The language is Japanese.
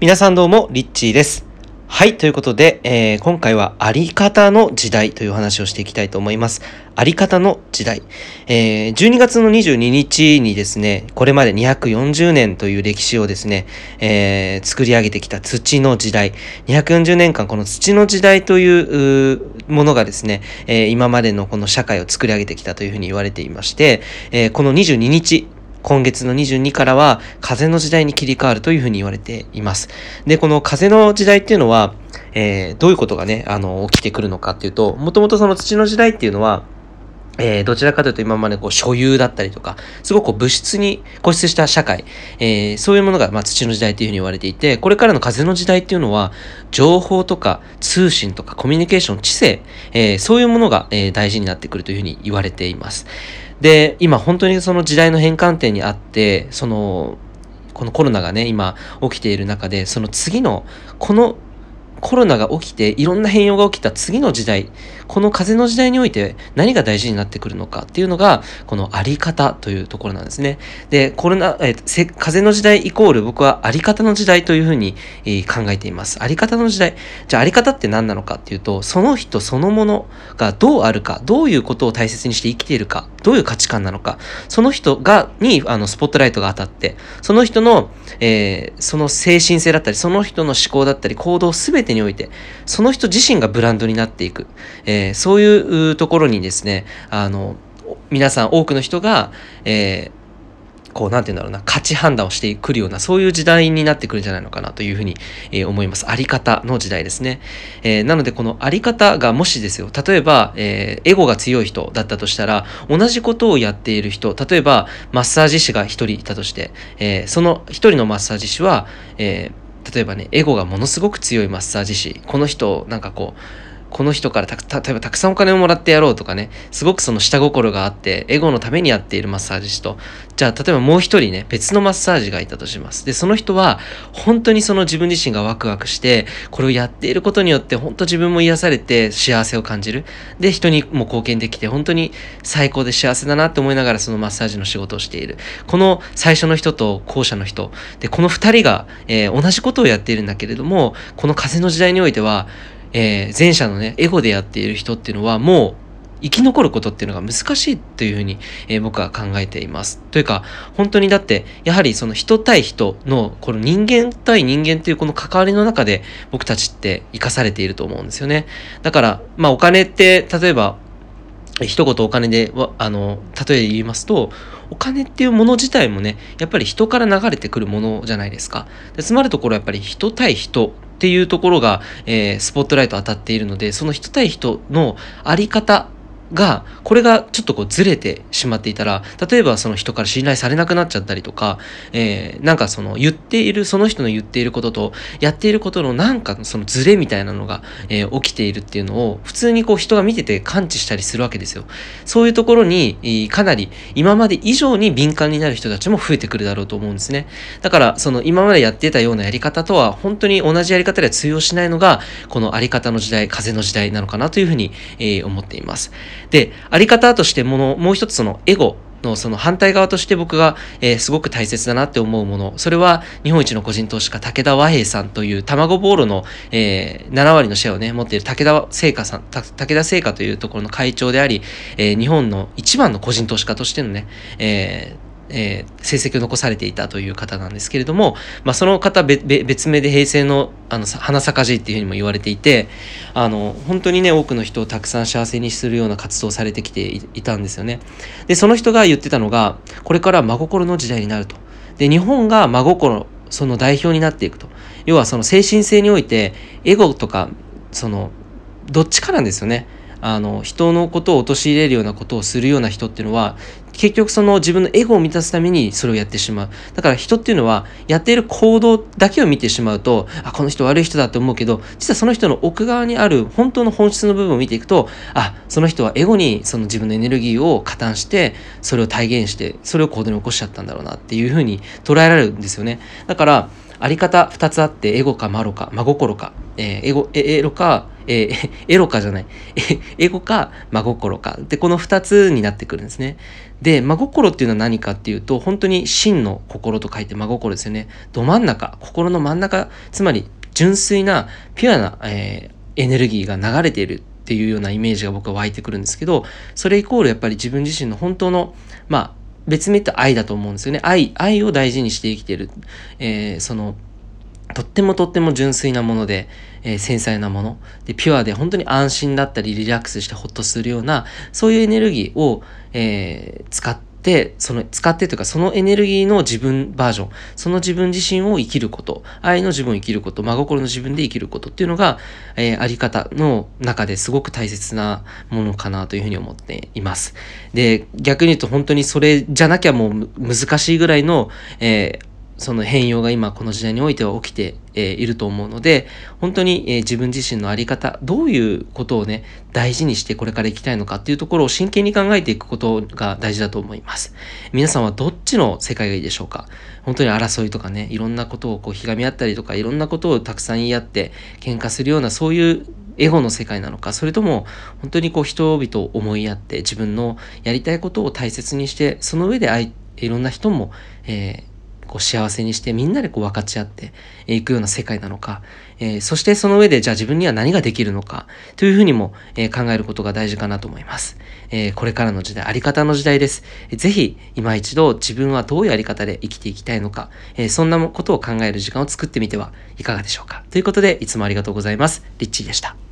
皆さんどうも、リッチーです。はい、ということで、えー、今回はあり方の時代という話をしていきたいと思います。あり方の時代。えー、12月の22日にですね、これまで240年という歴史をですね、えー、作り上げてきた土の時代。240年間この土の時代というものがですね、えー、今までのこの社会を作り上げてきたというふうに言われていまして、えー、この22日、今月の22からは風の時代に切り替わるというふうに言われています。で、この風の時代っていうのは、えー、どういうことがね、あの、起きてくるのかっていうと、もともとその土の時代っていうのは、えー、どちらかというと今までこう所有だったりとか、すごく物質に固執した社会、えー、そういうものが、まあ、土の時代というふうに言われていて、これからの風の時代っていうのは、情報とか通信とかコミュニケーション、知性、えー、そういうものが、え、大事になってくるというふうに言われています。で、今本当にその時代の変換点にあって、その、このコロナがね、今起きている中で、その次の、このコロナが起きていろんな変容が起きた次の時代、この風の時代において何が大事になってくるのかっていうのが、このあり方というところなんですね。で、コロナ、え風の時代イコール僕はあり方の時代というふうに、え、考えています。あり方の時代。じゃああり方って何なのかっていうと、その人そのものがどうあるか、どういうことを大切にして生きているか、どういう価値観なのか、その人が、に、あの、スポットライトが当たって、その人の、えー、その精神性だったり、その人の思考だったり、行動すべてにおいて、その人自身がブランドになっていく、えー、そういうところにですね、あの、皆さん多くの人が、えー、こう、なんて言うんだろうな、価値判断をしてくるような、そういう時代になってくるんじゃないのかなというふうに、えー、思います。あり方の時代ですね。えー、なので、このあり方がもしですよ、例えば、え、エゴが強い人だったとしたら、同じことをやっている人、例えば、マッサージ師が一人いたとして、えその一人のマッサージ師は、え例えばね、エゴがものすごく強いマッサージ師、この人、なんかこう、この人からた例えばたくさんお金をもらってやろうとかね、すごくその下心があって、エゴのためにやっているマッサージ師と、じゃあ例えばもう一人ね、別のマッサージがいたとします。で、その人は本当にその自分自身がワクワクして、これをやっていることによって本当自分も癒されて幸せを感じる。で、人にも貢献できて本当に最高で幸せだなって思いながらそのマッサージの仕事をしている。この最初の人と後者の人。で、この二人が、えー、同じことをやっているんだけれども、この風の時代においては、えー、前者のね、エゴでやっている人っていうのはもう生き残ることっていうのが難しいというふうに、えー、僕は考えています。というか、本当にだって、やはりその人対人の、この人間対人間っていうこの関わりの中で僕たちって生かされていると思うんですよね。だから、まあお金って、例えば、一言お金で、あの、例えで言いますと、お金っていうもの自体もね、やっぱり人から流れてくるものじゃないですか。つまるところやっぱり人対人っていうところが、えー、スポットライト当たっているので、その人対人のあり方が、これがちょっとこうずれてしまっていたら、例えばその人から信頼されなくなっちゃったりとか、えー、なんかその言っている、その人の言っていることと、やっていることのなんかそのズレみたいなのが、えー、起きているっていうのを、普通にこう人が見てて感知したりするわけですよ。そういうところに、かなり今まで以上に敏感になる人たちも増えてくるだろうと思うんですね。だから、その今までやってたようなやり方とは、本当に同じやり方では通用しないのが、このあり方の時代、風の時代なのかなというふうに、えー、思っています。で、あり方としてもの、もう一つそのエゴのその反対側として僕が、えー、すごく大切だなって思うもの。それは日本一の個人投資家武田和平さんという卵ボールの、えー、7割のシェアをね、持っている武田製菓さん、武田製菓というところの会長であり、えー、日本の一番の個人投資家としてのね、えー、えー、成績を残されていたという方なんですけれども、まあ、その方別名で平成のあの花咲かじっていうふうにも言われていてあの本当にね多くの人をたくさん幸せにするような活動をされてきていたんですよね。でその人が言ってたのがこれから真心の時代になると。で日本が真心その代表になっていくと。要はその精神性においてエゴとかそのどっちかなんですよね。あの人のことを陥れるようなことをするような人っていうのは結局その自分のエゴを満たすためにそれをやってしまう。だから人っていうのはやっている行動だけを見てしまうと、あ、この人悪い人だって思うけど、実はその人の奥側にある本当の本質の部分を見ていくと、あ、その人はエゴにその自分のエネルギーを加担して、それを体現して、それを行動に起こしちゃったんだろうなっていうふうに捉えられるんですよね。だから、あり方2つあって、エゴかマロか、真心か、えー、エゴ、エロか、えー、エロかじゃない。エゴか真心か。で、この二つになってくるんですね。で、真心っていうのは何かっていうと、本当に真の心と書いて真心ですよね。ど真ん中、心の真ん中、つまり純粋な、ピュアな、えー、エネルギーが流れているっていうようなイメージが僕は湧いてくるんですけど、それイコールやっぱり自分自身の本当の、まあ、別名って愛だと思うんですよね。愛、愛を大事にして生きてる。えー、その、とってもとっても純粋なもので、えー、繊細なもの。でピュアで本当に安心だったりリラックスしてホッとするようなそういうエネルギーを、えー、使ってその使ってというかそのエネルギーの自分バージョン。その自分自身を生きること。愛の自分を生きること。真心の自分で生きることっていうのが、えー、あり方の中ですごく大切なものかなというふうに思っています。で逆に言うと本当にそれじゃなきゃもう難しいぐらいの、えーその変容が今この時代においては起きて、えいると思うので、本当に、え自分自身の在り方、どういうことをね、大事にしてこれから行きたいのかっていうところを真剣に考えていくことが大事だと思います。皆さんはどっちの世界がいいでしょうか？本当に争いとかね、いろんなことをこうひがみ合ったりとか、いろんなことをたくさん言い合って喧嘩するようなそういうエゴの世界なのか、それとも本当にこう人々を思いやって自分のやりたいことを大切にして、その上でいろんな人も、えーこう幸せにしてみんなでこう分かち合っていくような世界なのか、えー、そしてその上でじゃあ自分には何ができるのかというふうにも、えー、考えることが大事かなと思います。えー、これからの時代、あり方の時代です。ぜひ今一度自分はどういうあり方で生きていきたいのか、えそんなことを考える時間を作ってみてはいかがでしょうか。ということでいつもありがとうございます。リッチーでした。